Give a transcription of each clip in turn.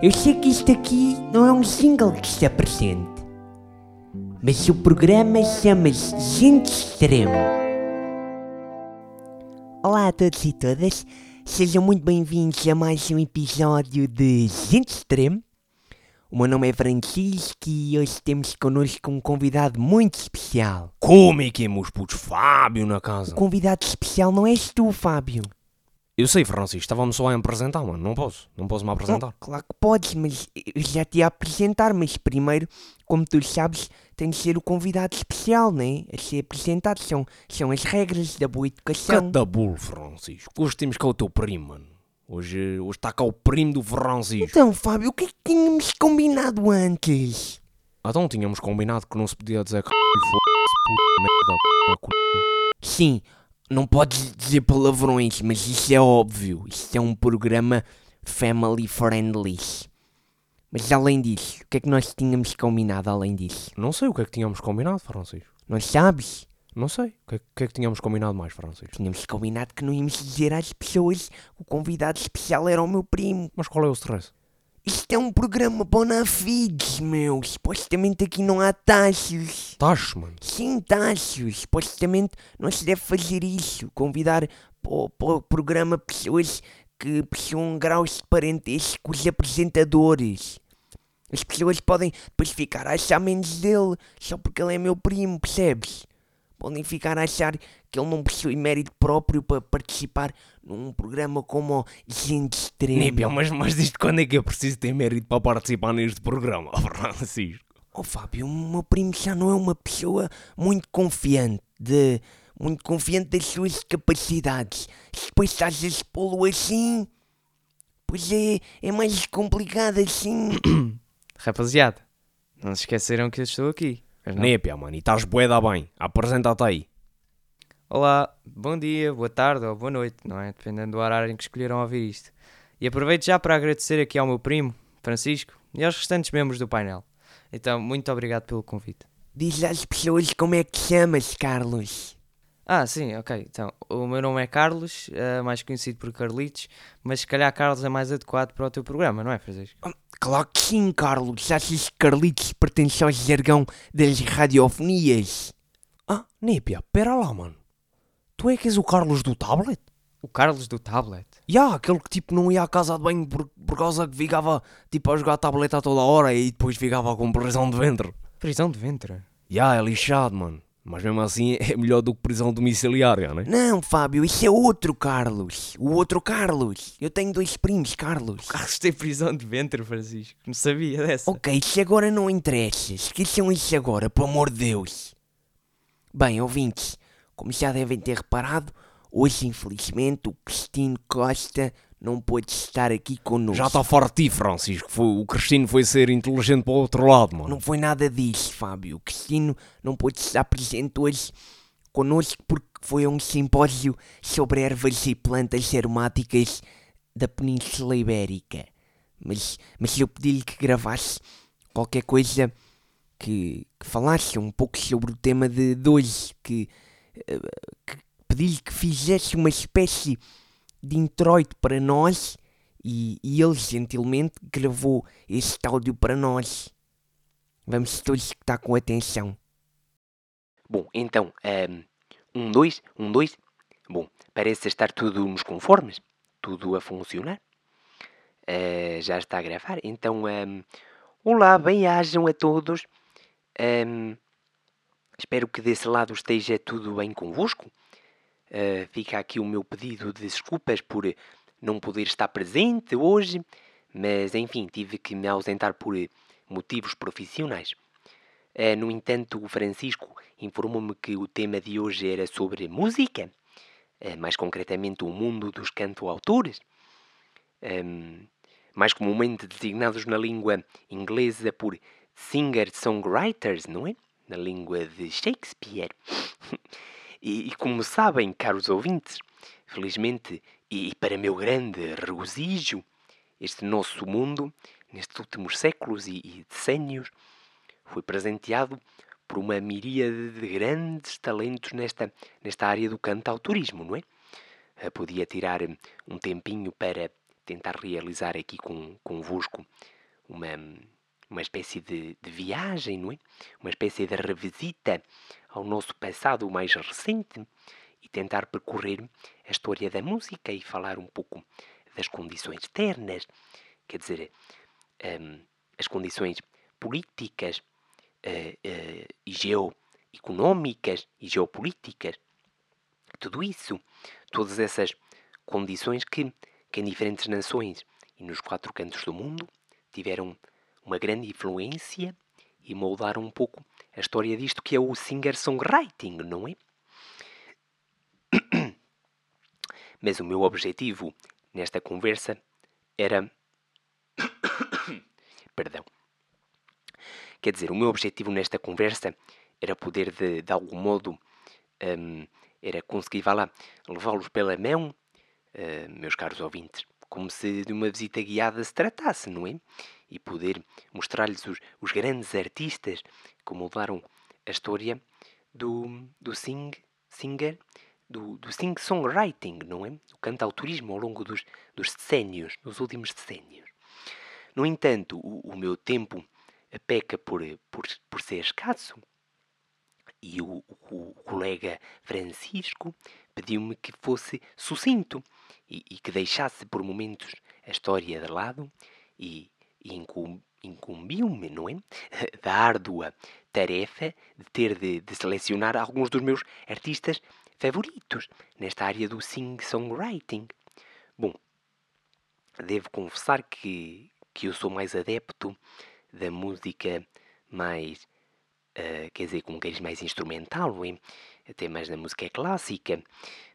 Eu sei que isto aqui não é um single que está presente, mas o programa chama-se Gente Extremo. Olá a todos e todas, sejam muito bem-vindos a mais um episódio de Gente Extremo. O meu nome é Francisco e hoje temos connosco um convidado muito especial. Como é que é, meus putos? Fábio na casa. O convidado especial não és tu, Fábio. Eu sei, Francisco, estava-me só a apresentar, mano. Não posso, não posso me apresentar. Não, claro que podes, mas eu já te ia apresentar, mas primeiro, como tu sabes, tem de ser o convidado especial, né? A ser apresentado, são, são as regras da boa educação. Cada bull, Francisco. Hoje temos cá o teu primo, mano. Hoje, hoje está cá o primo do Francisco. Então, Fábio, o que é que tínhamos combinado antes? Então tínhamos combinado que não se podia dizer que puta merda, c... Sim, não podes dizer palavrões, mas isso é óbvio. Isto é um programa family friendly. Mas além disso, o que é que nós tínhamos combinado além disso? Não sei o que é que tínhamos combinado, Francisco. Não sabes? Não sei. O que é, que, é que tínhamos combinado mais, Francisco? Tínhamos combinado que não íamos dizer às pessoas que o convidado especial era o meu primo. Mas qual é o stress? Isto é um programa bona fides, meu. Supostamente aqui não há taxas. Taxas, mano? Sim, taxas. Supostamente não se deve fazer isso. Convidar para o programa pessoas que possuam graus de parentesco com os apresentadores. As pessoas podem depois ficar a achar menos dele só porque ele é meu primo, percebes? Podem ficar a achar que ele não possui mérito próprio para participar num programa como o Gente Extrema. Nípia, mas, mas isto quando é que eu preciso ter mérito para participar neste programa, Francisco? Oh Fábio, o meu primo já não é uma pessoa muito confiante de... Muito confiante das suas capacidades. Se depois estás a expô-lo assim... Pois é, é mais complicado assim. Rapaziada, não se esqueceram que eu estou aqui. Não? Népia, mano, e estás bué da bem. Apresenta-te aí. Olá, bom dia, boa tarde ou boa noite, não é? Dependendo do horário em que escolheram ouvir isto. E aproveito já para agradecer aqui ao meu primo, Francisco, e aos restantes membros do painel. Então, muito obrigado pelo convite. Diz às pessoas como é que te chamas, Carlos. Ah, sim, ok. Então, o meu nome é Carlos, eh, mais conhecido por Carlitos, mas se calhar Carlos é mais adequado para o teu programa, não é, Francisco? Claro que sim, Carlos. Achas que Carlitos pertence ao jargão das radiofonias? Ah, Népia, pera lá, mano. Tu é que és o Carlos do tablet? O Carlos do tablet. Ya, yeah, aquele que tipo não ia à casa de banho por, por causa que ficava tipo a jogar tablet a toda hora e depois ficava com prisão de ventre. Prisão de ventre? Ya, yeah, é lixado, mano. Mas mesmo assim é melhor do que prisão domiciliária, né? Não, Fábio, isso é outro Carlos. O outro Carlos. Eu tenho dois primos, Carlos. Carlos tem prisão de ventre, Francisco. Não sabia dessa. Ok, isso agora não interessa. Esqueçam isso agora, pelo amor de Deus. Bem, ouvintes, como já devem ter reparado, hoje infelizmente o Cristino Costa não pôde estar aqui connosco. Já está fora de ti, Francisco. Foi, o Cristino foi ser inteligente para o outro lado, mano. Não foi nada disso, Fábio. O Cristino não pôde estar presente hoje connosco porque foi a um simpósio sobre ervas e plantas aromáticas da Península Ibérica. Mas, mas eu pedi-lhe que gravasse qualquer coisa que, que, falasse um pouco sobre o tema de, de hoje, que, que pedi-lhe que fizesse uma espécie de introito para nós e, e, ele gentilmente gravou este áudio para nós. Vamos todos escutar com atenção. Bom, então, um, dois, um, dois. Bom, parece estar tudo nos conformes, tudo a funcionar. Uh, já está a gravar, então, um, olá, bem-ajam a todos. Um, espero que desse lado esteja tudo bem convosco. Uh, fica aqui o meu pedido de desculpas por não poder estar presente hoje, mas enfim, tive que me ausentar por motivos profissionais. Uh, no entanto, o Francisco informou-me que o tema de hoje era sobre música, uh, mais concretamente o mundo dos canto-autores, um, mais comumente designados na língua inglesa por singer-songwriters, não é? Na língua de Shakespeare. e, e, como sabem, caros ouvintes, felizmente e para meu grande regozijo, este nosso mundo, nestes últimos séculos e, e foi presenteado por uma miríade de grandes talentos nesta, nesta área do cantautorismo, não é? Podia tirar um tempinho para tentar realizar aqui com, convosco uma, uma espécie de, de viagem, não é? Uma espécie de revisita ao nosso passado mais recente e tentar percorrer a história da música e falar um pouco das condições externas, quer dizer, um, as condições políticas uh, uh, e geoeconómicas e geopolíticas, tudo isso, todas essas condições que, que em diferentes nações e nos quatro cantos do mundo tiveram uma grande influência e moldaram um pouco a história disto que é o singer-songwriting, não é? Mas o meu objetivo nesta conversa era. Perdão. Quer dizer, o meu objetivo nesta conversa era poder, de, de algum modo, um, era conseguir, vá lá, levá-los pela mão, uh, meus caros ouvintes, como se de uma visita guiada se tratasse, não é? E poder mostrar-lhes os, os, grandes artistas que moldaram a história do, do sing, singer, do, do sing-songwriting, não é? Do cantautorismo ao longo dos, dos decénios, dos últimos decénios. No entanto, o, o meu tempo peca por, por, por ser escasso e o, o, colega Francisco pediu-me que fosse sucinto e, e, que deixasse por momentos a história de lado e, e incumbiu-me, não é? Da árdua tarefa de ter de, de, selecionar alguns dos meus artistas favoritos nesta área do sing-songwriting. Bom, devo confessar que, que eu sou mais adepto da música mais uh, quer dizer, com um cariz mais instrumental, não é? até mais na música clássica,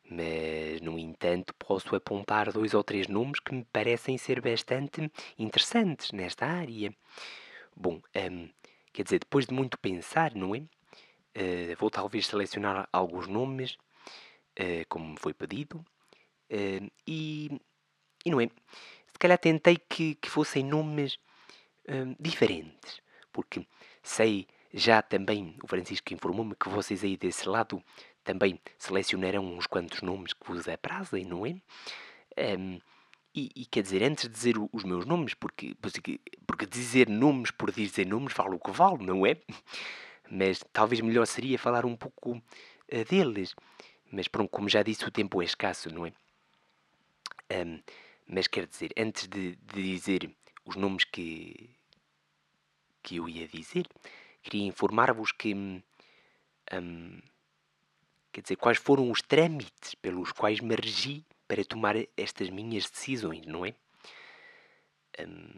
mas, no entanto, posso apontar dois ou três nomes que me parecem ser bastante interessantes nesta área. Bom, um, quer dizer, depois de muito pensar, não é? Uh, vou talvez selecionar alguns nomes, uh, como foi pedido, uh, e, e não é? Se calhar tentei que, que fossem nomes diferentes, porque sei já também o Francisco informou-me que vocês aí desse lado também selecionaram uns quantos nomes que vos aprazem, não é? Um, e, e, quer dizer, antes de dizer os meus nomes, porque, porque dizer nomes por dizer nomes vale o que vale, não é? Mas talvez melhor seria falar um pouco uh, deles. Mas pronto, como já disse, o tempo é escasso, não é? Um, mas quer dizer, antes de, de dizer os nomes que, que eu ia dizer, queria informar-vos que. Hum, quer dizer, quais foram os trâmites pelos quais me regi para tomar estas minhas decisões, não é? Hum,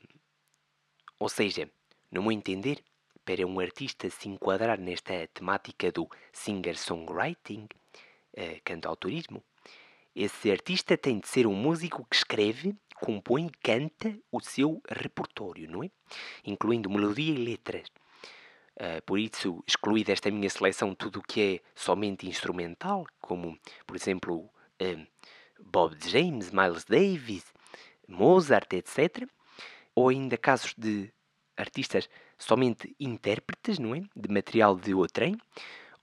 ou seja, no meu entender, para um artista se enquadrar nesta temática do singer-songwriting, uh, cantautorismo, esse artista tem de ser um músico que escreve, compõe e canta o seu repertório, não é? Incluindo melodia e letras, Uh, por isso, excluí desta minha seleção tudo o que é somente instrumental, como, por exemplo, uh, Bob James, Miles Davis, Mozart, etc. Ou ainda casos de artistas somente intérpretes, não é? De material de outrem.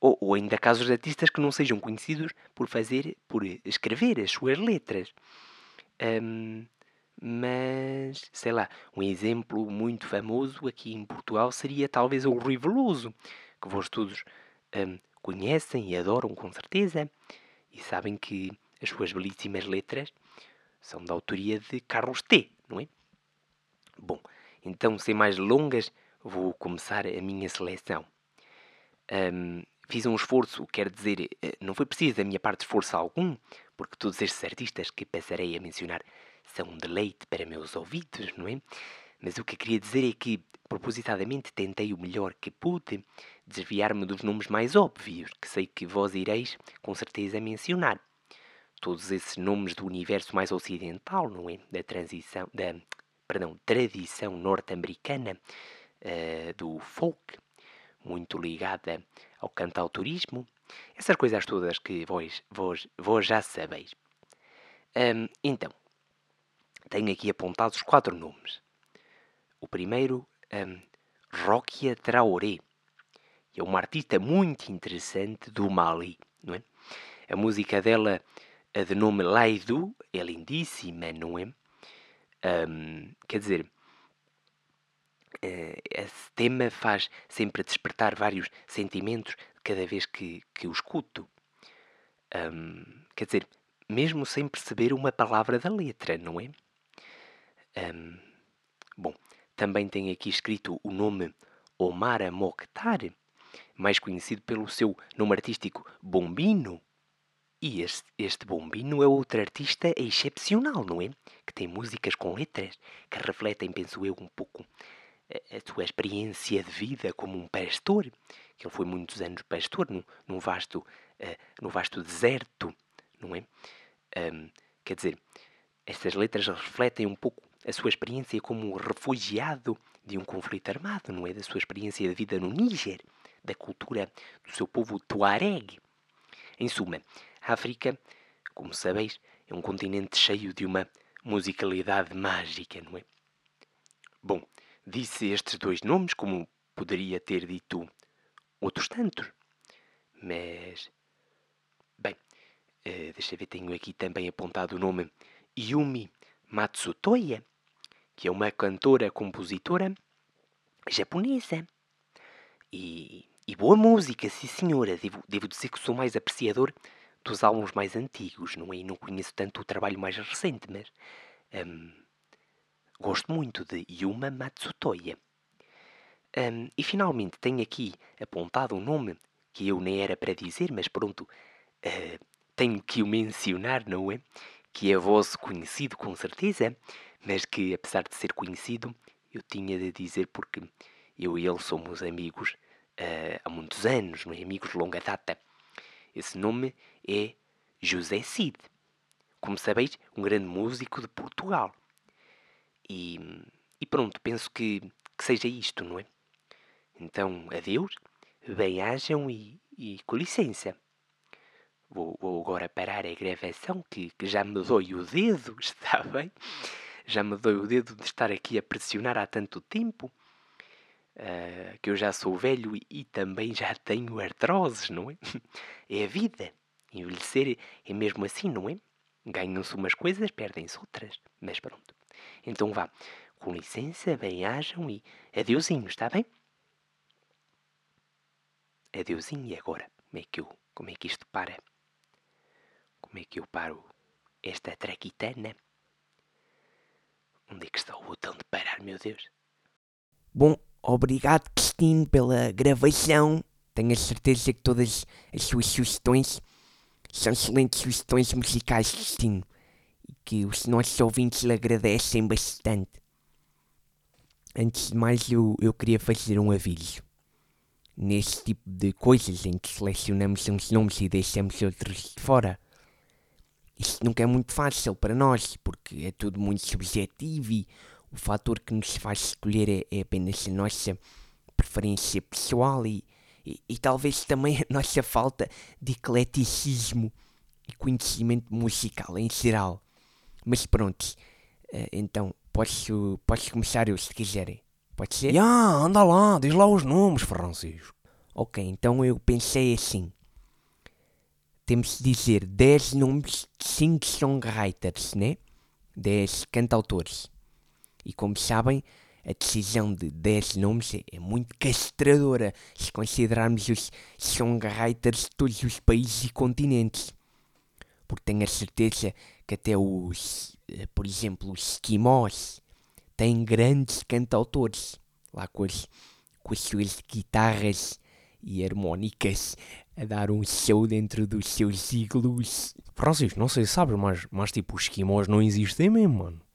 Ou, ou ainda casos de artistas que não sejam conhecidos por fazer, por escrever as suas letras. Um, mas, sei lá, um exemplo muito famoso aqui em Portugal seria talvez o Rui Veloso, que vós todos um, conhecem e adoram com certeza, e sabem que as suas belíssimas letras são da autoria de Carlos T, não é? Bom, então, sem mais longas, vou começar a minha seleção. Um, fiz um esforço, quer dizer, eh, não foi preciso da minha parte esforço algum, porque todos estes artistas que passarei a mencionar são um deleite para meus ouvidos, não é? Mas o que queria dizer é que, propositadamente, tentei o melhor que pude desviar-me dos nomes mais óbvios, que sei que vós ireis com certeza mencionar. Todos esses nomes do universo mais ocidental, não é? Da transição, da, perdão, tradição norte-americana, uh, do folk, muito ligada ao cantautorismo, essas coisas todas que vós, vós, vós já sabeis. Um, então, tenho aqui apontados quatro nomes. O primeiro, um, Rokia Traoré. É uma artista muito interessante do Mali, não é? A música dela, a de nome Laidu, é lindíssima, não é? Ahm, quer dizer, eh, esse tema faz sempre despertar vários sentimentos cada vez que, que o escuto. Ahm, quer dizer, mesmo sem perceber uma palavra da letra, não é? Ahm, bom, também tem aqui escrito o nome Omar Mokhtar, mais conhecido pelo seu nome artístico Bombino. E este, este Bombino é outro artista excepcional, não é? Que tem músicas com letras que refletem, penso eu, um pouco a, a sua experiência de vida como um pastor, que ele foi muitos anos pastor num, num vasto, eh, no vasto deserto, não é? Ahm, quer dizer, estas letras refletem um pouco a sua experiência como refugiado de um conflito armado, não é? Da sua experiência de vida no Níger, da cultura do seu povo tuareg. Em suma, a África, como sabeis, é um continente cheio de uma musicalidade mágica, não é? Bom, disse estes dois nomes, como poderia ter dito outros tantos. Mas, bem, eh, deixa eu ver, tenho aqui também apontado o nome Yumi Matsutoya, que é uma cantora compositora japonesa. E, e boa música, sim senhora. Devo, devo dizer que sou mais apreciador dos álbuns mais antigos, não é? E não conheço tanto o trabalho mais recente, mas hum, gosto muito de Yuma Matsutoya. Hum, e finalmente tenho aqui apontado um nome que eu nem era para dizer, mas pronto, eh, tenho que o mencionar, não é? Que é vosso conhecido com certeza, mas que apesar de ser conhecido, eu tinha de dizer porque eu e ele somos amigos eh, há muitos anos, não é? amigos de longa data. Esse nome é José Cid. Como sabeis, um grande músico de Portugal. E, e pronto, penso que, que seja isto, não é? Então, adeus, bem-ajam e, e com licença. Vou, vou agora parar a gravação, que, que já me dói o dedo, está bem? Já me dói o dedo de estar aqui a pressionar há tanto tempo. ah, que eu já sou velho e, e também já tenho artroses, não é? É a vida. Envelhecer é mesmo assim, não é? Ganham-se umas coisas, perdem-se outras. Mas pronto. Então vá. Com licença, bem-ajam e adeusinho, está bem? Adeusinho e agora? Como é que eu, como é que isto para? Como é que eu paro esta traquitana? Onde é que está o botão de parar, meu Deus? Bom, obrigado, Cristine, pela gravação. Tenho a certeza que todas as suas sugestões são excelentes sugestões musicais, Cristine. E que os nossos ouvintes lhe agradecem bastante. Antes de mais, eu, eu queria fazer um aviso. Nesse tipo de coisas em que selecionamos uns nomes e deixamos outros de fora, isto nunca é muito fácil para nós, porque é tudo muito subjetivo e o fator que nos faz escolher é, é apenas a nossa preferência pessoal e, e, e talvez também a nossa falta de ecleticismo e conhecimento musical em geral. Mas pronto, eh, então posso, posso começar eu se quiserem. Pode ser? Ya, anda lá, diz lá os nomes, Francisco. Ok, então eu pensei assim. Temos de dizer 10 nomes de 5 songwriters, né? 10 cantautores. E como sabem, a decisão de 10 nomes é, é muito castradora se considerarmos os songwriters de todos os países e continentes. Porque tenho a certeza que até os, eh, por exemplo, os esquimós têm grandes cantautores. Lá com as, com as suas guitarras e harmónicas a dar um show dentro dos seus iglus. Francisco, não sei se sabes, mas, mas tipo, os esquimós não existem mesmo, mano.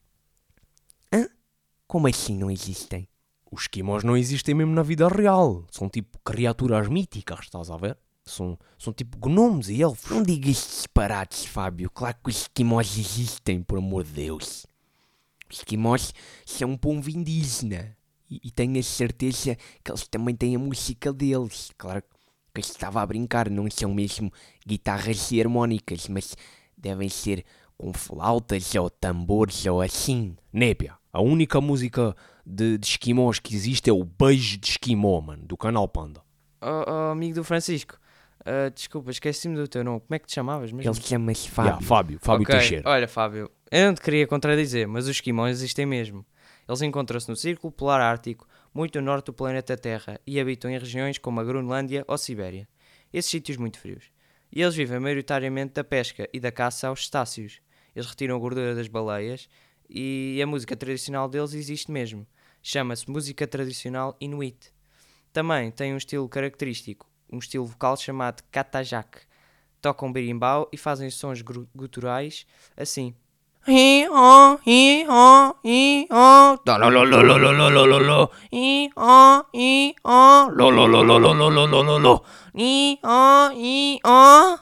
Como assim não existem? Os esquimós não existem mesmo na vida real. São tipo criaturas míticas, estás a ver? São, são tipo gnomos e elfos. Não digas disparates, Fábio. Claro que os esquimós existem, por amor de Deus. Os esquimós são um povo indígena. E, e tenho a certeza que eles também têm a música deles. Claro que eu estava a brincar, não são mesmo guitarras e harmónicas, mas devem ser com flautas ou tambores ou assim. Népia, a única música de, de esquimós que existe é o Beijo de Esquimó, mano, do canal Panda. Oh, oh, amigo do Francisco, ah, desculpa, esqueci-me do teu nome. Como é que te chamavas mesmo? Ele chama-se Fábio. Fábio, Fábio Ok, Teixeira. Olha, Fábio, eu não te queria contradizer, mas os esquimós existem mesmo. Eles encontram-se no Círculo Polar Ártico, muito no norte do planeta Terra, e habitam em regiões como a Groenlândia ou Sibéria, esses sítios muito frios. E eles vivem maioritariamente da pesca e da caça aos cetáceos. Eles retiram a gordura das baleias e a música tradicional deles existe mesmo. Chama-se música tradicional inuit. Também tem um estilo característico, um estilo vocal chamado katajak. Tocam berimbau e fazem sons guturais assim. Lo lo lo lo lo lo lo lo lo lo lo lo lo lo lo lo lo lo, hi ho, hi ho.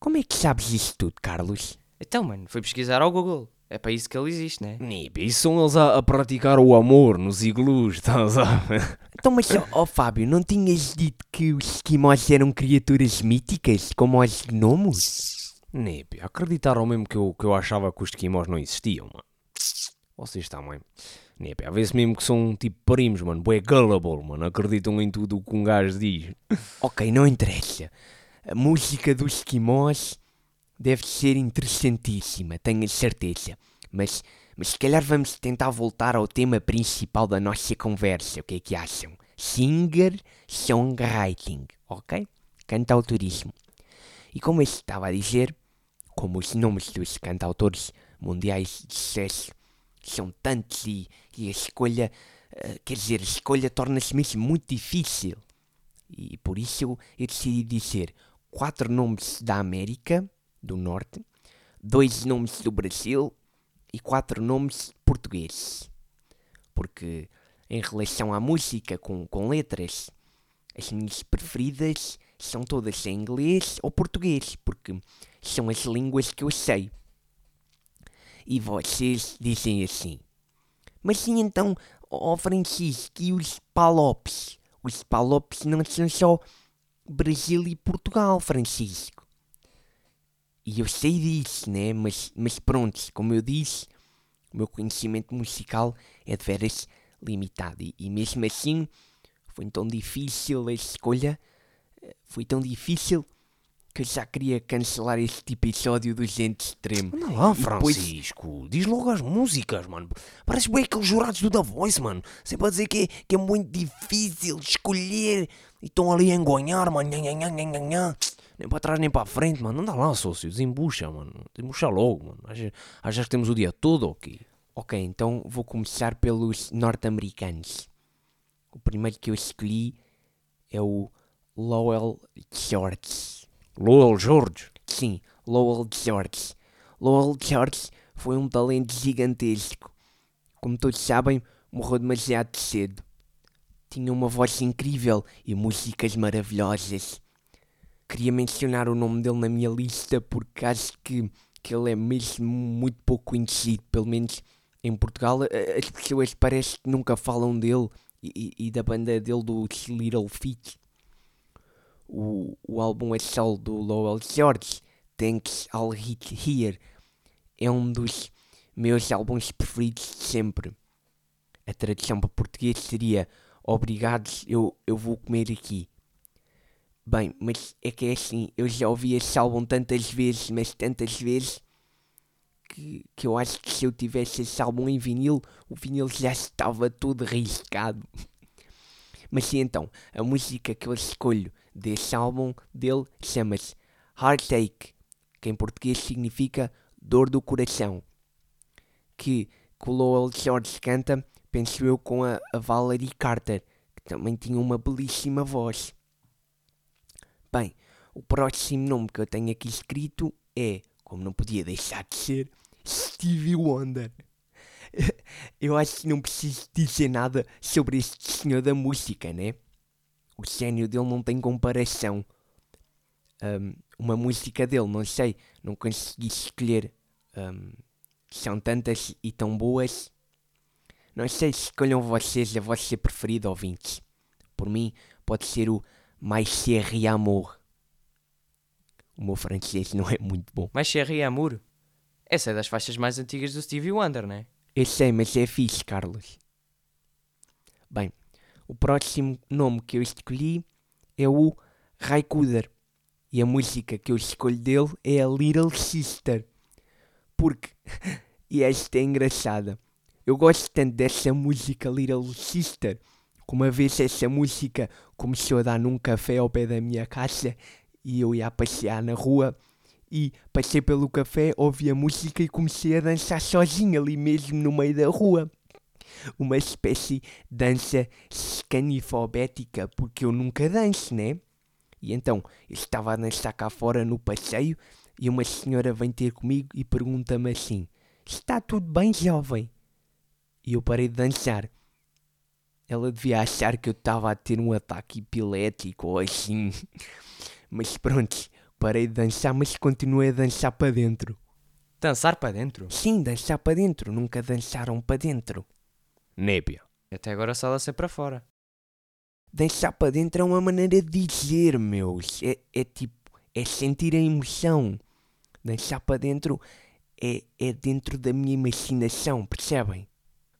Como é que sabes isto tudo, Carlos? Então, mano, fui pesquisar ao Google. É para isso que ele existe, né? Nip, isso são eles a, a praticar o amor nos iglus, estás a ver? Então, mas, ó ó, Fábio, não tinhas dito que os esquimós eram criaturas míticas, como os gnomos? Nip, acreditaram mesmo que eu, que eu achava que os esquimós não existiam, mano. Vocês também. Nip, a ver-se mesmo que são tipo primos, mano. Bué gullible, mano. Acreditam em tudo o que um gajo diz. Ok, não interessa. A música dos esquimós deve ser interessantíssima, tenho a certeza. Mas, mas se calhar vamos tentar voltar ao tema principal da nossa conversa. O que é que acham? Singer-songwriting, ok? Cantautorismo. E como eu estava a dizer, como os nomes dos cantautores mundiais de sucesso são tantos e, e a escolha, eh, quer dizer, a escolha torna-se mesmo muito difícil. E por isso eu, eu decidi dizer quatro nomes da América do Norte, dois nomes do Brasil e quatro nomes portugueses. Porque em relação à música com, com letras, as minhas preferidas são todas em inglês ou português, porque são as línguas que eu sei. E vocês dizem assim. Mas sim então, ó Francisco, e os palopes? Os palopes não são só Brasil e Portugal, Francisco. E eu sei disso, né? Mas, mas pronto, como eu disse, o meu conhecimento musical é de veras limitado. E, e mesmo assim, foi tão difícil a escolha, eh, foi tão difícil que eu já queria cancelar este episódio do Gente Extremo. Anda lá, E depois- Francisco. Diz logo as músicas, mano. Parece bem aqueles jurados do The Voice, mano. Sempre a dizer que, é- que é muito difícil escolher. E estão ali a engonhar, mano. Nha, nha, nha, nha. Nem para trás nem para a frente, mano. Anda lá, sócio. Desembucha, mano. Desembucha logo, mano. Achas, achas que temos o dia todo quê? Ok, então vou começar pelos norte-americanos. O primeiro que eu escolhi é o Lowell George. Lowell George. Sim, Lowell George. Lowell George foi um talento gigantesco. Como todos sabem, morreu demasiado cedo. Tinha uma voz incrível e músicas maravilhosas. Queria mencionar o nome dele na minha lista porque acho que, que ele é mesmo muito pouco conhecido, pelo menos em Portugal. As pessoas parece que nunca falam dele e, e- e da banda dele dos Little Feat. O, o álbum a solo do Lowell George, Thanks I'll Hit Here, é um dos meus álbuns preferidos sempre. A tradução para português seria Obrigados, eu, eu vou comer aqui. Bem, mas é que é assim, eu já ouvi esse álbum tantas vezes, mas tantas vezes, que, que eu acho que se eu tivesse esse álbum em vinil, o vinil já estava todo riscado. Mas e então, a música que eu escolho desse álbum dele chama-se Heartache, que em português significa dor do coração. Que, Lowell George canta, penso eu, com a, a Valerie Carter, que também tinha uma belíssima voz. Bem, o próximo nome que eu tenho aqui escrito é, como não podia deixar de ser, Stevie Wonder. Eu acho que não preciso dizer nada sobre este senhor da música, né? O gênio dele não tem comparação. Ahm, uma música dele, não sei, não consegui escolher. Ahm, são tantas e tão boas. Não sei se escolham vocês a vossa preferida, ouvintes. Por mim, pode ser o Mais Chéri Amour. O meu francês não é muito bom. Mas Cherry Amour? Essa é das faixas mais antigas do Stevie Wonder, né? Eu sei, mas é fixe, Carlos. Bem, o próximo nome que eu escolhi é o Raikuder. E a música que eu escolho dele é a Little Sister. porque. e esta é engraçada. Eu gosto tanto dessa música Little Sister. que uma vez essa música começou a dar num café ao pé da minha casa e eu ia passear na rua e passei pelo café, ouvi a música e comecei a dançar sozinho ali mesmo no meio da rua. Uma espécie de dança escanifobética, porque eu nunca danço, né? E então, eu estava a dançar cá fora no passeio e uma senhora vem ter comigo e pergunta-me assim: Está tudo bem, jovem? E eu parei de dançar. Ela devia achar que eu estava a ter um ataque epilético ou assim. Mas pronto, parei de dançar, mas continuei a dançar para dentro. Dançar para dentro? Sim, dançar para dentro, nunca dançaram para dentro. Népia. Até agora só dançei para fora. Dançar para dentro é uma maneira de dizer, meus. É, é tipo, é sentir a emoção. Dançar para dentro é, é dentro da minha imaginação, percebem?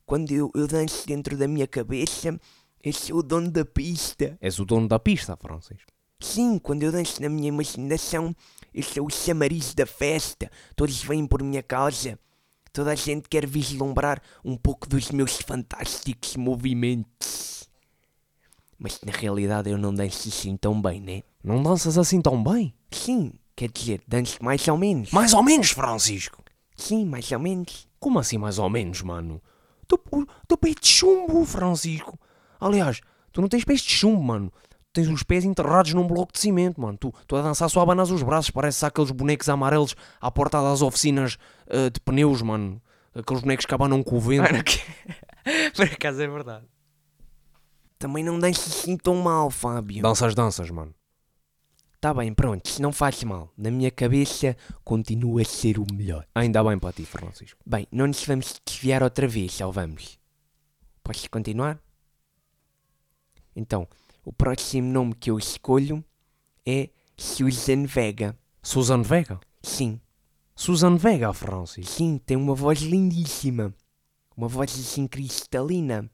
Quando eu, eu danço dentro da minha cabeça, eu sou o dono da pista. És o dono da pista, Francisco. Sim, quando eu danço na minha imaginação, eu sou o chamariz da festa. Todos vêm por minha causa. Toda a gente quer vislumbrar um pouco dos meus fantásticos movimentos. Mas na realidade eu não danço assim tão bem, né? Não danças assim tão bem? Sim, quer dizer, danço mais ou menos. Mais ou menos, Francisco. Sim, mais ou menos. Como assim mais ou menos, mano? Tu, tu pés de chumbo, Francisco. Aliás, tu não tens pés de chumbo, mano. Tens os pés enterrados num bloco de cimento, mano. Tu, tu a dançar só abanas os braços, parece aqueles bonecos amarelos à porta das oficinas uh, de pneus, mano. Aqueles bonecos que abanam com o vento. Mano, que... Por acaso é verdade. Também não danço assim tão mal, Fábio. Danças, danças, mano. Tá bem, pronto, se não faz mal. Na minha cabeça continua a ser o melhor. Ainda bem para ti, Francisco. Bem, não nos vamos desviar outra vez, ou vamos? Posso continuar? Então, o próximo nome que eu escolho é Susan Vega. Susan Vega? Sim, Susan Vega, Francisco. sim, tem uma voz lindíssima. Uma voz assim cristalina.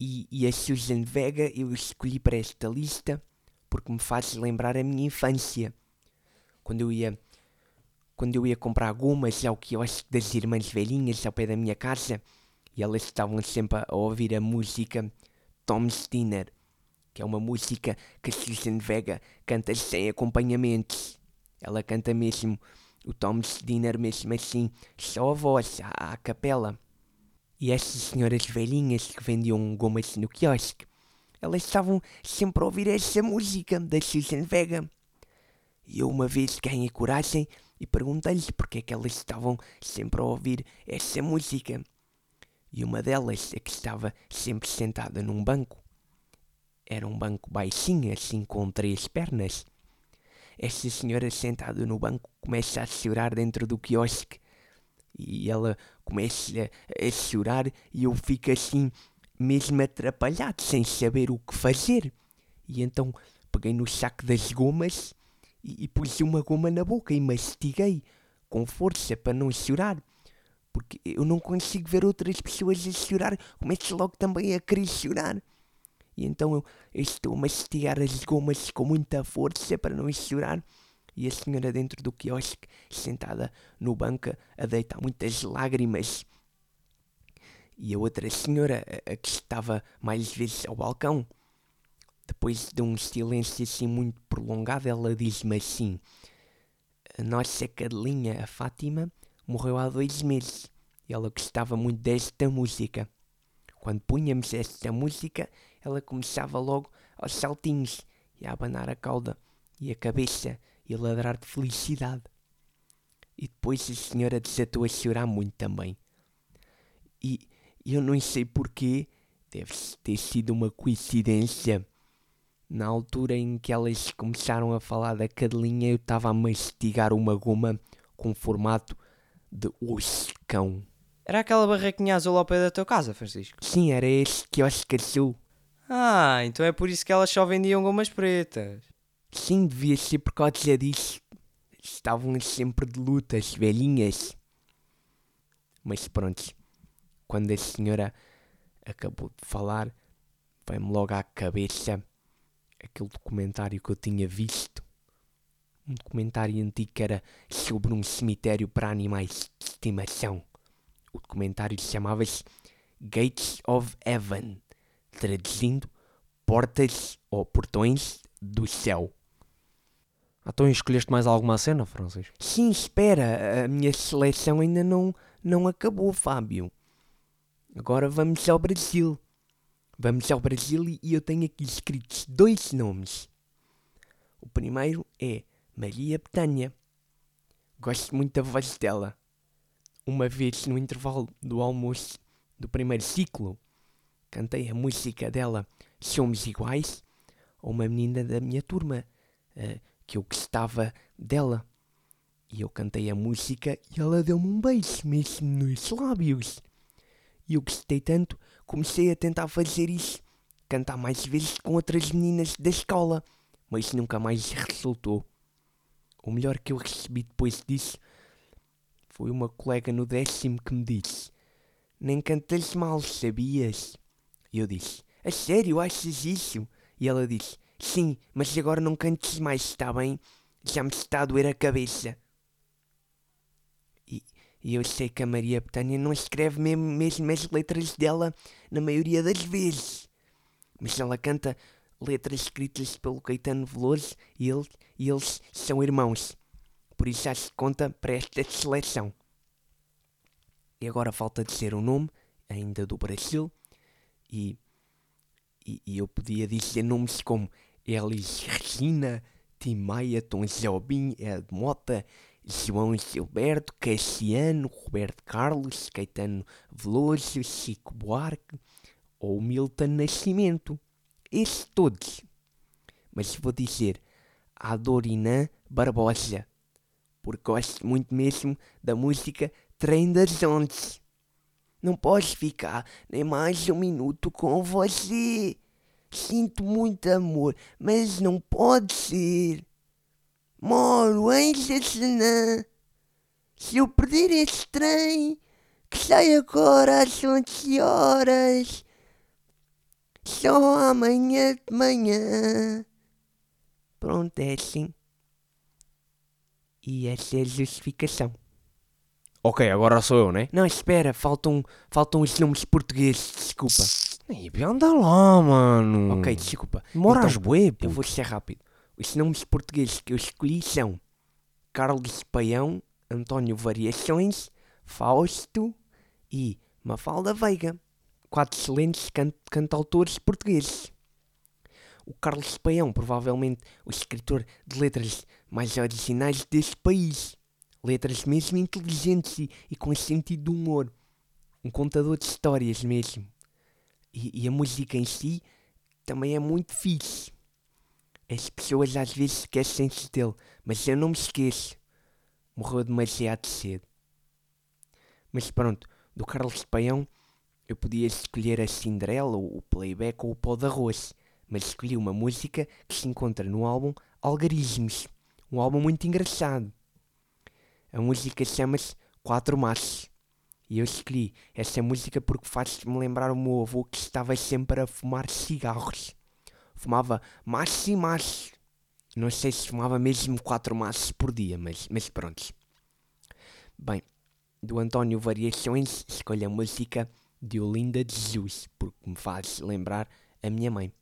E, e a Susan Vega eu escolhi para esta lista porque me faz lembrar a minha infância. Quando eu ia quando eu ia comprar gomas ao quiosque das irmãs velhinhas ao pé da minha casa e elas estavam sempre a ouvir a música Tom's Dinner, que é uma música que a Susan Vega canta sem acompanhamentos. Ela canta mesmo o Tom's Dinner mesmo assim, só a voz, à, capela. E essas senhoras velhinhas que vendiam gomas no quiosque, elas estavam sempre a ouvir essa música da Susan Vega. E eu uma vez ganhei coragem e perguntei-lhes porque é que elas estavam sempre a ouvir essa música. E uma delas é que estava sempre sentada num banco. Era um banco baixinho, assim com três pernas. Essa senhora sentada no banco começa a chorar dentro do quiosque. E ela começa a, a chorar e eu fico assim, mesmo atrapalhado, sem saber o que fazer. E então peguei no saco das gomas e, e pus uma goma na boca e mastiguei com força para não chorar. Porque eu não consigo ver outras pessoas a chorar, começo logo também a querer chorar. E então eu, estou a mastigar as gomas com muita força para não chorar. E a senhora dentro do quiosque, sentada no banco, a deitar muitas lágrimas. E a outra senhora, a que estava mais vezes ao balcão, depois de um silêncio assim muito prolongado, ela diz-me assim: A nossa cadelinha, a Fátima, morreu há dois meses e ela gostava muito desta música. Quando punhamos esta música, ela começava logo aos saltinhos e a abanar a cauda e a cabeça e a ladrar de felicidade. E depois a senhora desatou a chorar muito também. E eu não sei porquê, deve ter sido uma coincidência. Na altura em que elas começaram a falar da cadelinha, eu estava a mastigar uma goma com formato de oscão. Era aquela barraquinha azul ao pé da tua casa, Francisco? Sim, era esse quiosque azul. Ah, então é por isso que elas só vendiam gomas pretas. Sim, devia ser por causa disso. Estavam sempre de luta, as velhinhas. Mas pronto, quando a senhora acabou de falar, veio-me logo à cabeça aquele documentário que eu tinha visto um documentário antigo que era sobre um cemitério para animais de estimação. O documentário chamava-se Gates of Heaven, traduzindo Portas ou Portões do Céu. Então escolheste mais alguma cena, Francisco? Sim, espera, a minha seleção ainda não, não acabou, Fábio. Agora vamos ao Brasil. Vamos ao Brasil e eu tenho aqui escritos dois nomes. O primeiro é Maria Betânia. Gosto muito da voz dela. Uma vez no intervalo do almoço do primeiro ciclo, cantei a música dela Somos Iguais a uma menina da minha turma eh, que eu gostava dela. E eu cantei a música e ela deu-me um beijo mesmo nos lábios. E eu gostei tanto, comecei a tentar fazer isso, cantar mais vezes com outras meninas da escola, mas nunca mais resultou. O melhor que eu recebi depois disso foi uma colega no décimo que me disse: Nem cantas mal, sabias? E eu disse: A sério, achas isso? E ela disse: Sim, mas agora não cantes mais, está bem? Já me está a doer a cabeça. E, e eu sei que a Maria Betânia não escreve mesmo, mesmo as letras dela na maioria das vezes. Mas ela canta letras escritas pelo Caetano Veloso e, ele, e eles são irmãos. Por isso já se conta para esta seleção. E agora falta dizer o nome, ainda do Brasil, e, e, e eu podia dizer nomes como Elis Regina, Tim Maia, Tom Jobim, Ed Mota, João Gilberto, Cassiano, Roberto Carlos, Caetano Veloso, Chico Buarque ou Milton Nascimento. Esses todos. Mas vou dizer Adorina Barbosa, porque gosto muito mesmo da música Trem das Ondas. Não posso ficar nem mais um minuto com você. Sinto muito amor, mas não pode ser. Moro em Jaçanã. Se eu perder este trem, que sai agora às 11 horas, só amanhã de manhã. Pronto, é assim. E essa é a justificação. Ok, agora sou eu, né? Não, espera, faltam, faltam os nomes portugueses, desculpa. Ih, anda lá, mano. Ok, desculpa. Demoras Então, bué, Eu vou ser rápido. Os nomes portugueses que eu escolhi são Carlos Paião, António Variações, Fausto e Mafalda Veiga. Quatro excelentes can cantautores portugueses. O Carlos Paião, provavelmente o escritor de letras mais originais deste país. Letras mesmo inteligentes e, e com sentido de humor. Um contador de histórias mesmo. E, e a música em si também é muito fixe. As pessoas às vezes esquecem-se dele, mas eu não me esqueço. Morreu demasiado cedo. Mas pronto, do Carlos Paião eu podia escolher a Cinderela, o playback ou o pó de arroz, mas escolhi uma música que se encontra no álbum Algarismos, um álbum muito engraçado. A música chama-se Quatro Maços. E eu escolhi essa música porque faz-me lembrar o meu avô que estava sempre a fumar cigarros. Fumava maços e maços. Não sei se fumava mesmo quatro maços por dia, mas, mas pronto. Bem, do António Variações escolho a música de Olinda de Jesus, porque me faz lembrar a minha mãe.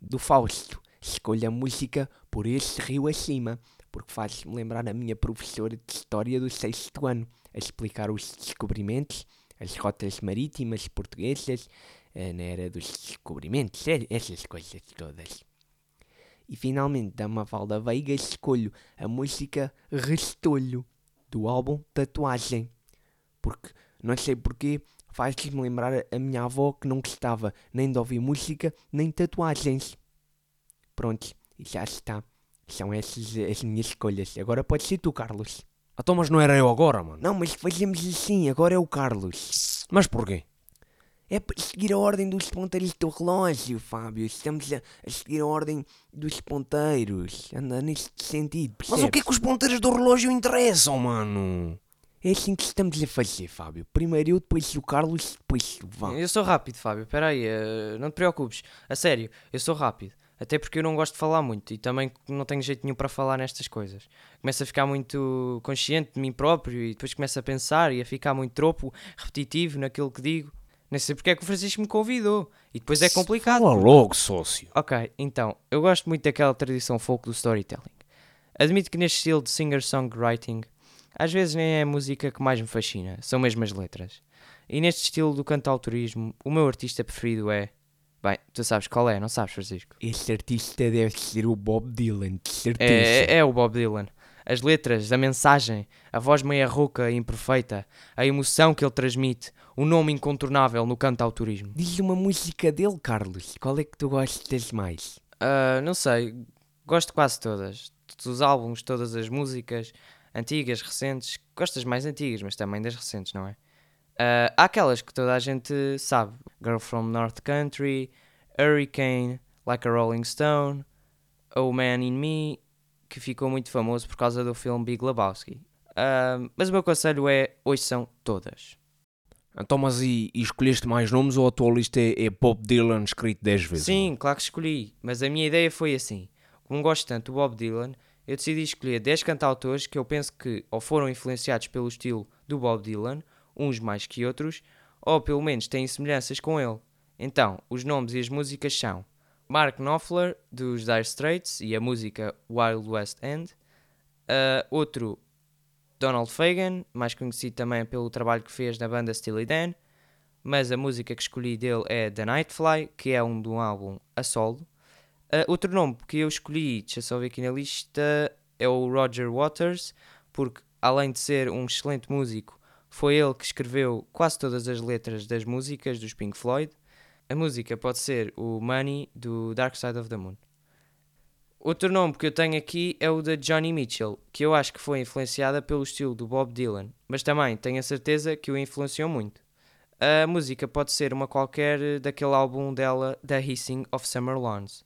Do Fausto escolho a música Por Esse Rio Acima, porque faz-me lembrar a minha professora de História do sexto ano, a explicar os descobrimentos, as rotas marítimas portuguesas, na era dos descobrimentos, eh, essas coisas todas. E finalmente, da Mafalda Veiga, escolho a música Restolho, do álbum Tatuagem. Porque, não sei porquê, faz-me lembrar a minha avó que não gostava nem de ouvir música, nem tatuagens. Pronto, e já está. São essas as minhas escolhas. Agora pode ser tu, Carlos. Então, mas não era eu agora, mano. Não, mas fazemos assim, agora é o Carlos. Mas porquê? É para seguir a ordem dos ponteiros do relógio, Fábio. Estamos a, a seguir a ordem dos ponteiros. Anda neste sentido, Mas o que é que os ponteiros do relógio interessam, mano? É assim que estamos a fazer, Fábio. Primeiro eu, depois o Carlos, depois o Vão. Eu sou rápido, Fábio. Espera aí, eh, não te preocupes. A sério, eu sou rápido. Até porque eu não gosto de falar muito e também não tenho jeito nenhum para falar nestas coisas. Começo a ficar muito consciente de mim próprio e depois começo a pensar e a ficar muito tropo, repetitivo naquilo que digo. Nem sei porque é que o Francisco me convidou. E depois é complicado. Fala logo, sócio. Ok, então, eu gosto muito daquela tradição folk do storytelling. Admito que neste estilo de singer-songwriting, às vezes nem é a música que mais me fascina, são mesmo as letras. E neste estilo do cantautorismo, o meu artista preferido é. Bem, tu sabes qual é, não sabes, Francisco? Esse artista deve ser o Bob Dylan, de certeza. É, é, é o Bob Dylan. As letras, a mensagem, a voz meia rouca e imperfeita, a emoção que ele transmite, o nome incontornável no cantautorismo. Diz uma música dele, Carlos. Qual é que tu gostas mais? Ah, não sei, gosto quase todas. Todos os álbuns, todas as músicas, antigas, recentes. Gosto das mais antigas, mas também das recentes, não é? Ah, há aquelas que toda a gente sabe: Girl from North Country, Hurricane, Like a Rolling Stone, Oh Man in Me, que ficou muito famoso por causa do filme Big Lebowski. Ah, mas o meu conselho é: hoje são todas. Então, mas e, e escolheste mais nomes ou a tua lista é, é Bob Dylan escrito 10 vezes? Sim, claro que escolhi, mas a minha ideia foi assim. Como gosto tanto do Bob Dylan, eu decidi escolher 10 cantautores que eu penso que ou foram influenciados pelo estilo do Bob Dylan, uns mais que outros, ou pelo menos têm semelhanças com ele. Então, os nomes e as músicas são Mark Knopfler, dos Dire Straits, e a música Wild West End. Uh, outro, Donald Fagan, mais conhecido também pelo trabalho que fez na banda Steely Dan, mas a música que escolhi dele é The Nightfly, que é um de um álbum a solo. Uh, outro nome que eu escolhi, deixa só ver aqui na lista, é o Roger Waters, porque além de ser um excelente músico, foi ele que escreveu quase todas as letras das músicas dos Pink Floyd. A música pode ser o Money do Dark Side of the Moon. Outro nome que eu tenho aqui é o da Johnny Mitchell, que eu acho que foi influenciada pelo estilo do Bob Dylan, mas também tenho a certeza que o influenciou muito. A música pode ser uma qualquer daquele álbum dela, The Hissing of Summer Lawns.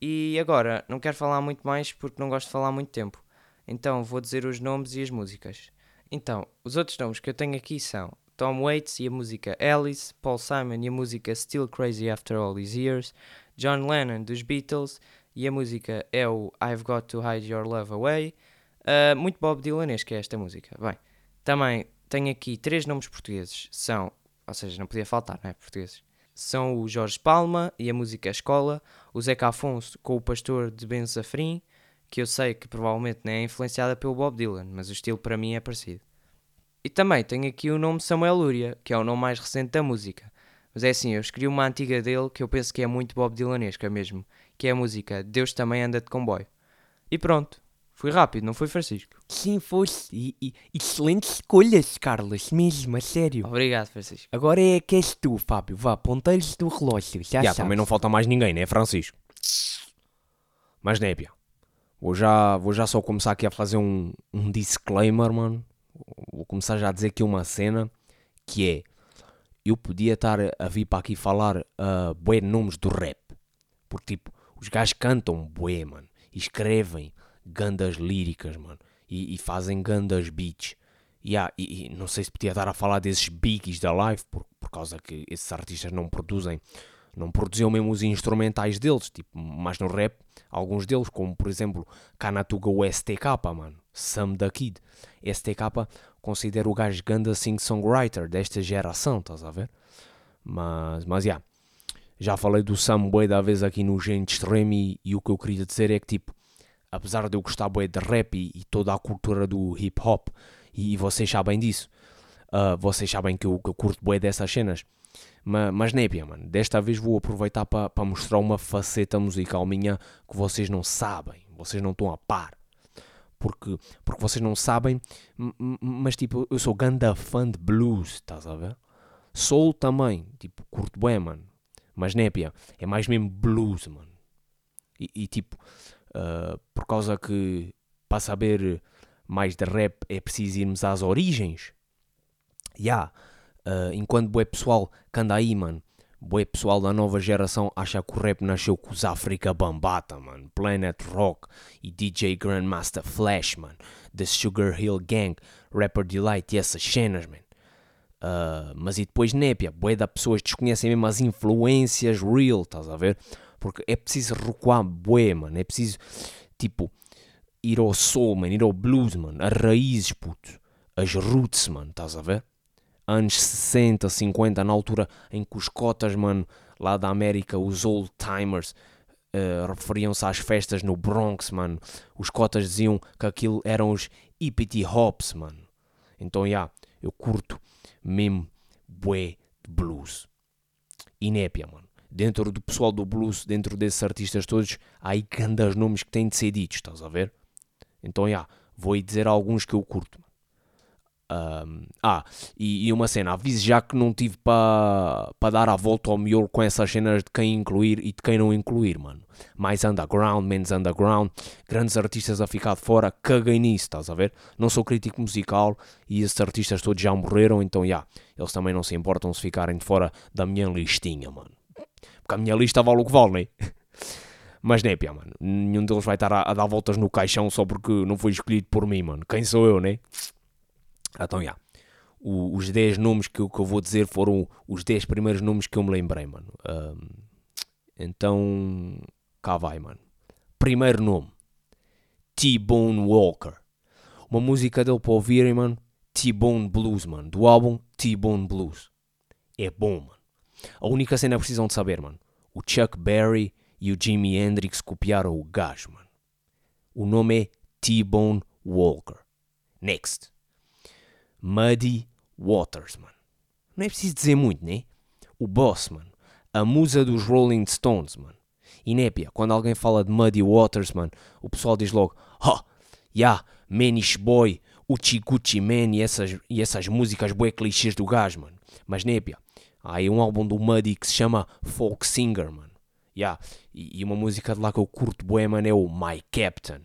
E agora, não quero falar muito mais porque não gosto de falar muito tempo, então vou dizer os nomes e as músicas. Então, os outros nomes que eu tenho aqui são Tom Waits e a música Alice, Paul Simon e a música Still Crazy After All These Years, John Lennon dos Beatles e a música é o I've Got to Hide Your Love Away. Uh, muito Bob Dylanesca é esta música. Bem, também tenho aqui três nomes portugueses. São, ou seja, não podia faltar, não é? Portugueses. São o Jorge Palma e a música Escola, o Zeca Afonso com o Pastor de Benzafrim, que eu sei que provavelmente não é influenciada pelo Bob Dylan, mas o estilo para mim é parecido. E também tenho aqui o nome Samuel Lúria, que é o nome mais recente da música. Mas é assim, eu escolhi uma antiga dele que eu penso que é muito Bob Dylanesca mesmo, que é a música Deus também anda de comboio. E pronto, fui rápido, não foi Francisco? Sim, fosse. E, e, excelentes escolhas, Carlos, mesmo, a sério. Obrigado, Francisco. Agora é que és tu, Fábio. Vá, ponteiros do relógio, já Já, sabes. também não falta mais ninguém, né, Francisco? Mas népia, vou já, vou já só começar aqui a fazer um, um disclaimer, mano. Vou começar já a dizer aqui uma cena que é eu podia estar a vir para aqui falar uh, bué nomes do rap. Porque tipo, os gajos cantam bué, mano. E escrevem gandas líricas, mano. E, e fazem gandas beats. Yeah, e, e não sei se podia estar a falar desses biggies da live, por, por causa que esses artistas não produzem, não produziam mesmo os instrumentais deles, tipo, mas no rap, alguns deles, como por exemplo Kanatuga o STK, mano, Sam da Kid. STK considero o gajo ganda sing-songwriter desta geração, estás a ver? Mas, mas, yeah, já falei do Sam bué da vez aqui no Gente Extreme e, e o que eu queria dizer é que, tipo, apesar de eu gostar bué de rap e, e toda a cultura do hip hop, e, vocês sabem disso, ah, vocês sabem que eu, que eu curto bué dessas cenas, mas, mas népia, mano, desta vez vou aproveitar para mostrar uma faceta musical minha que vocês não sabem, vocês não estão a par. Porque, porque vocês não sabem, mas tipo, eu sou ganda fã de blues, estás a ver? Soul também, tipo, curto bem, mano. Mas népia, é mais mesmo blues, mano. E, e, tipo, ah, por causa que para saber mais de rap é preciso irmos às origens. Ya, ah, enquanto bué pessoal que anda aí, mano, bué pessoal da nova geração acha que o rap nasceu com os África Bambata, mano, Planet Rock e DJ Grandmaster Flash, mano, The Sugar Hill Gang, Rapper Delight e essas cenas, man. Ah, mas e depois népia, bué da pessoas desconhecem mesmo as influências real, estás a ver? Porque é preciso recuar bué, mano. É preciso, tipo, ir ao soul, mano. Ir ao blues, mano. As raízes, puto. As roots, mano. Estás a ver? Anos 60, 50, na altura em que os cotas, mano, lá da América, os old timers, uh, referiam-se às festas no Bronx, mano. Os cotas diziam que aquilo eram os EPT Hops, mano. Então, já, yeah, eu curto mesmo bué de blues. E népia, mano. Dentro do pessoal do blues, dentro desses artistas todos, há aí grandes nomes que têm de ser ditos, estás a ver? Então, já, yeah, vou aí dizer alguns que eu curto. Um, ah, e, e, uma cena, avise já que não tive para pa dar a volta ao miolo com essas cenas de quem incluir e de quem não incluir, mano. Mais underground, menos underground, grandes artistas a ficar de fora, caguei nisso, estás a ver? Não sou crítico musical e esses artistas todos já morreram, então já, yeah, eles também não se importam se ficarem de fora da minha listinha, mano. Porque a minha lista vale o que vale, né? Mas né, pia, mano, nenhum deles vai estar a, a dar voltas no caixão só porque não foi escolhido por mim, mano. Quem sou eu, né? Então, já. Yeah. os 10 nomes que eu, que eu vou dizer foram os 10 primeiros nomes que eu me lembrei, mano. Um, então, cá vai, mano. Primeiro nome: T-Bone Walker. Uma música dele para ouvirem, mano. T-Bone Blues, mano. Do álbum T-Bone Blues. É bom, mano. A única cena que precisam de saber, mano. O Chuck Berry e o Jimi Hendrix copiaram o gajo, mano. O nome é T-Bone Walker. Next. Muddy Waters, mano. Não é preciso dizer muito, né? O boss, mano. A musa dos Rolling Stones, mano. E népia, quando alguém fala de Muddy Waters, mano, o pessoal diz logo, ha, oh, yeah, Manish Boy, Uchi Gucci Man e essas, e essas músicas bué clichês do gajo, mano. Mas népia, há aí um álbum do Muddy que se chama Folk Singer, mano. Yeah. E, e uma música de lá que eu curto bué, mano, é o My Captain.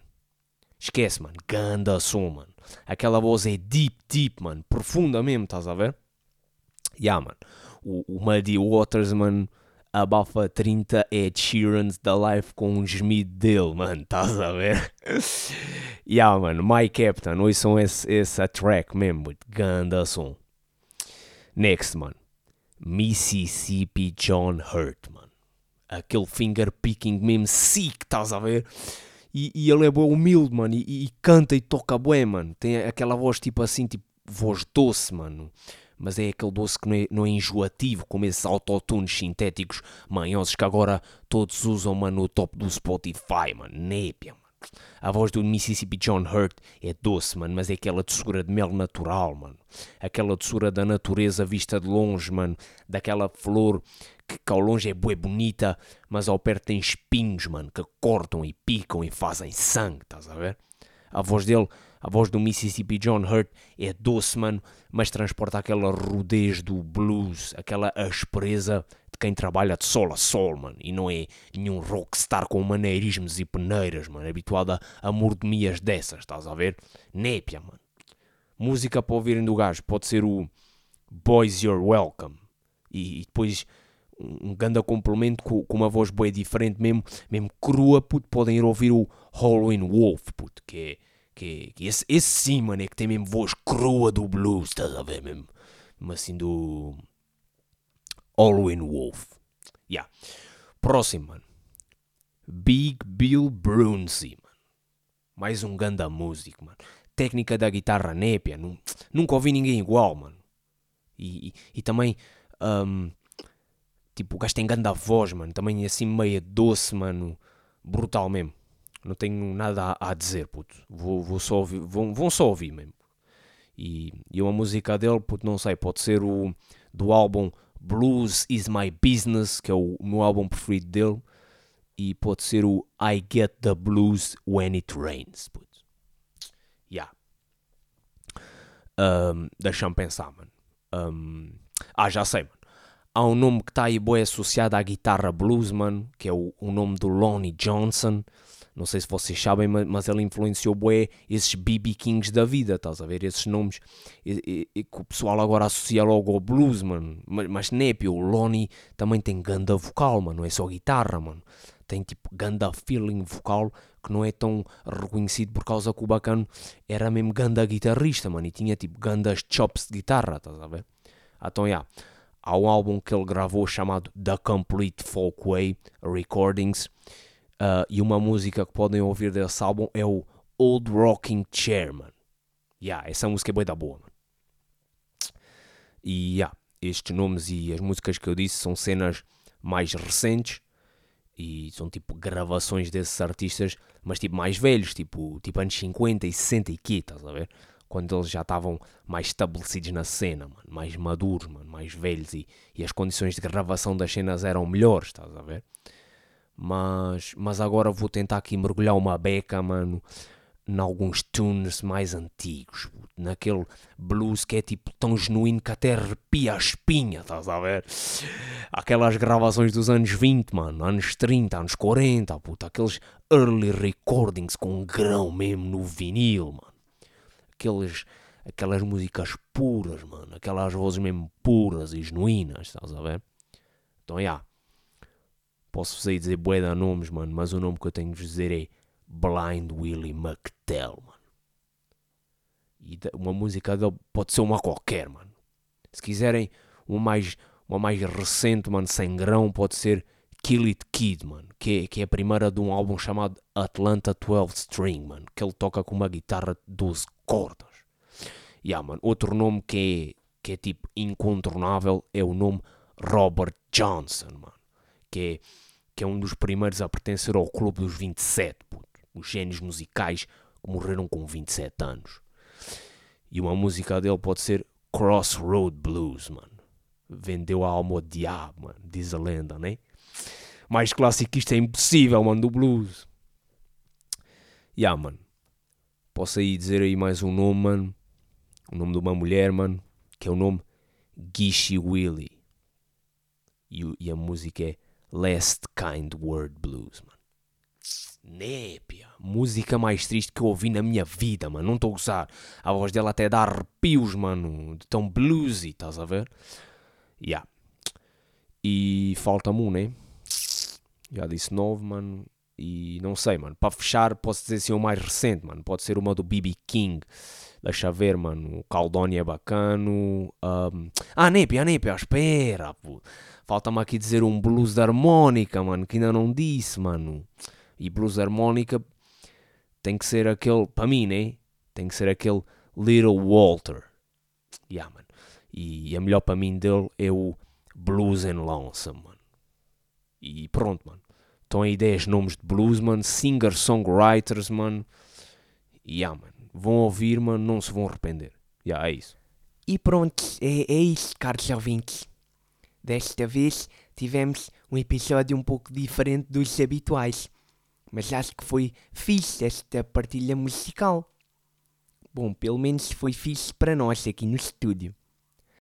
Esquece, mano. Ganda som, mano. Aquela voz é deep, deep, mano. Profunda mesmo, estás a ver? Yeah, mano. O, o Muddy Waters, mano, abafa 30 Ed Sheerans da live com um gemido dele, mano. Estás a ver? yeah, mano. My Captain. Ouçam esse, esse track mesmo. Ganda som. Next, mano. Mississippi John Hurt, mano. Aquele finger picking mesmo sick, estás a ver? E, e ele é bem humilde, mano, e, e, canta e toca bem, mano. Tem aquela voz tipo assim, tipo voz doce, mano. Mas é aquele doce que não é, não é enjoativo, como esses autotunes sintéticos manhosos que agora todos usam, mano, no top do Spotify, mano. Népia, mano. A voz do Mississippi John Hurt é doce, mano, mas é aquela doçura de mel natural, mano. Aquela doçura da natureza vista de longe, mano. Daquela flor que, que ao longe é bué bonita, mas ao perto tem espinhos, mano, que cortam e picam e fazem sangue, estás a ver? A voz dele, a voz do Mississippi John Hurt é doce, mano, mas transporta aquela rudez do blues, aquela aspereza de quem trabalha de sol a sol, mano, e não é nenhum rockstar com maneirismos e peneiras, mano, habituado a, a mordomias dessas, estás a ver? Népia, mano. Música para ouvirem do gajo pode ser o Boys You're Welcome, e, e depois um grande complemento com, com, uma voz boa diferente, mesmo, mesmo crua, puto, podem ir ouvir o Halloween Wolf, puto, que é, que, que esse, esse sim, mano, é que tem mesmo voz crua do blues, estás a ver mesmo, mas assim do Halloween Wolf. Yeah. Próximo, mano. Big Bill Brunsey, mano. Mais um ganda músico, mano. Técnica da guitarra népia, nunca ouvi ninguém igual, mano. E, e, e também um, Tipo, o gajo tem grande voz, mano. Também assim meia doce, mano. Brutal mesmo. Não tenho nada a, a dizer, puto. Vou, vou só ouvir, vão, vão só ouvir mesmo. E, e uma música dele, puto, não sei, pode ser o do álbum Blues Is My Business, que é o, meu álbum preferido dele. E pode ser o I Get the Blues When It Rains, puto. Yeah. Um, Deixa-me pensar, mano. Um, ah, já sei, mano há um nome que está aí bem associado à guitarra blues, mano, que é o, o nome do Lonnie Johnson. Não sei se vocês sabem, mas ele influenciou bué esses BB Kings da vida, estás a ver? Esses nomes e, e, que o pessoal agora associa logo ao blues, mano. Mas, mas népio, o Lonnie também tem ganda vocal, mano, não é só guitarra, mano. Tem tipo ganda feeling vocal que não é tão reconhecido por causa que o bacano era mesmo ganda guitarrista, mano, e tinha tipo gandas chops de guitarra, estás a ver? Então, já. Yeah há um álbum que ele gravou chamado The Complete Folkway Recordings uh, e uma música que podem ouvir desse álbum é o Old Rocking Chair, mano. Yeah, essa música é boa da boa, mano. E yeah, estes nomes e as músicas que eu disse são cenas mais recentes e são tipo gravações desses artistas, mas tipo mais velhos, tipo, tipo anos 50 e 60 e quê, estás a ver? Quando eles já estavam mais estabelecidos na cena, mano, mais maduros, mano, mais velhos e, e as condições de gravação das cenas eram melhores, estás a ver? Mas, mas agora vou tentar aqui mergulhar uma beca, mano, em alguns tunes mais antigos, naquele blues que é tipo tão genuíno que até arrepia a espinha, estás a ver? Aquelas gravações dos anos 20, mano, anos 30, anos 40, puto, aqueles early recordings com grão mesmo no vinil, mano. Aqueles, aquelas músicas puras, mano, aquelas vozes mesmo puras e genuínas, estás a ver? Então, já. Yeah. Posso-vos dizer bué de nomes, mano, mas o nome que eu tenho de vos dizer é Blind Willie McTell, mano. E uma música dele pode ser uma qualquer, mano. Se quiserem uma mais, uma mais recente, mano, sem grão, pode ser Kill It Kid, mano. Que é, que é a primeira de um álbum chamado Atlanta 12 String, mano. Que ele toca com uma guitarra de 12 cordas. Yeah, mano, outro nome que é, que é tipo incontornável é o nome Robert Johnson, mano. Que é, que é um dos primeiros a pertencer ao Clube dos 27, puto os gênios musicais que morreram com 27 anos. E uma música dele pode ser Crossroad Blues, mano. Vendeu a alma ao diabo, mano. Diz a lenda, né? Mais clássico isto é impossível, mano, do blues. Yeah, mano. Posso aí dizer aí mais um nome, mano. O nome de uma mulher, mano. Que é o nome Gishi Willie. E, e a música é Last Kind Word Blues, mano. Népia, música mais triste que eu ouvi na minha vida, mano. Não estou a gozar. A voz dela até dá arrepios, mano. De tão bluesy, estás a ver? Yeah. E falta-me um, né? Já disse novo, mano. E não sei, mano. Para fechar, posso dizer assim o mais recente, mano. Pode ser uma do BB King. Deixa ver, mano. O Caldoni é bacano. Um... Ah, Népia, Népia, espera, pô. Falta-me aqui dizer um blues da harmónica, mano. Que ainda não disse, mano. E blues harmónica tem que ser aquele, para mim, né? Tem que ser aquele Little Walter. Yeah, man. E a melhor para mim dele é o Blues and Lonesome, mano. E pronto, mano. Estão aí 10 nomes de blues, mano. Singer-songwriters, mano. Yeah, mano. Vão ouvir, mano. Não se vão arrepender. Já, yeah, é isso. E pronto, é, é isso, caros ouvintes. Desta vez tivemos um episódio um pouco diferente dos habituais mas acho que foi fixe esta partilha musical. Bom, pelo menos foi fixe para nós aqui no estúdio.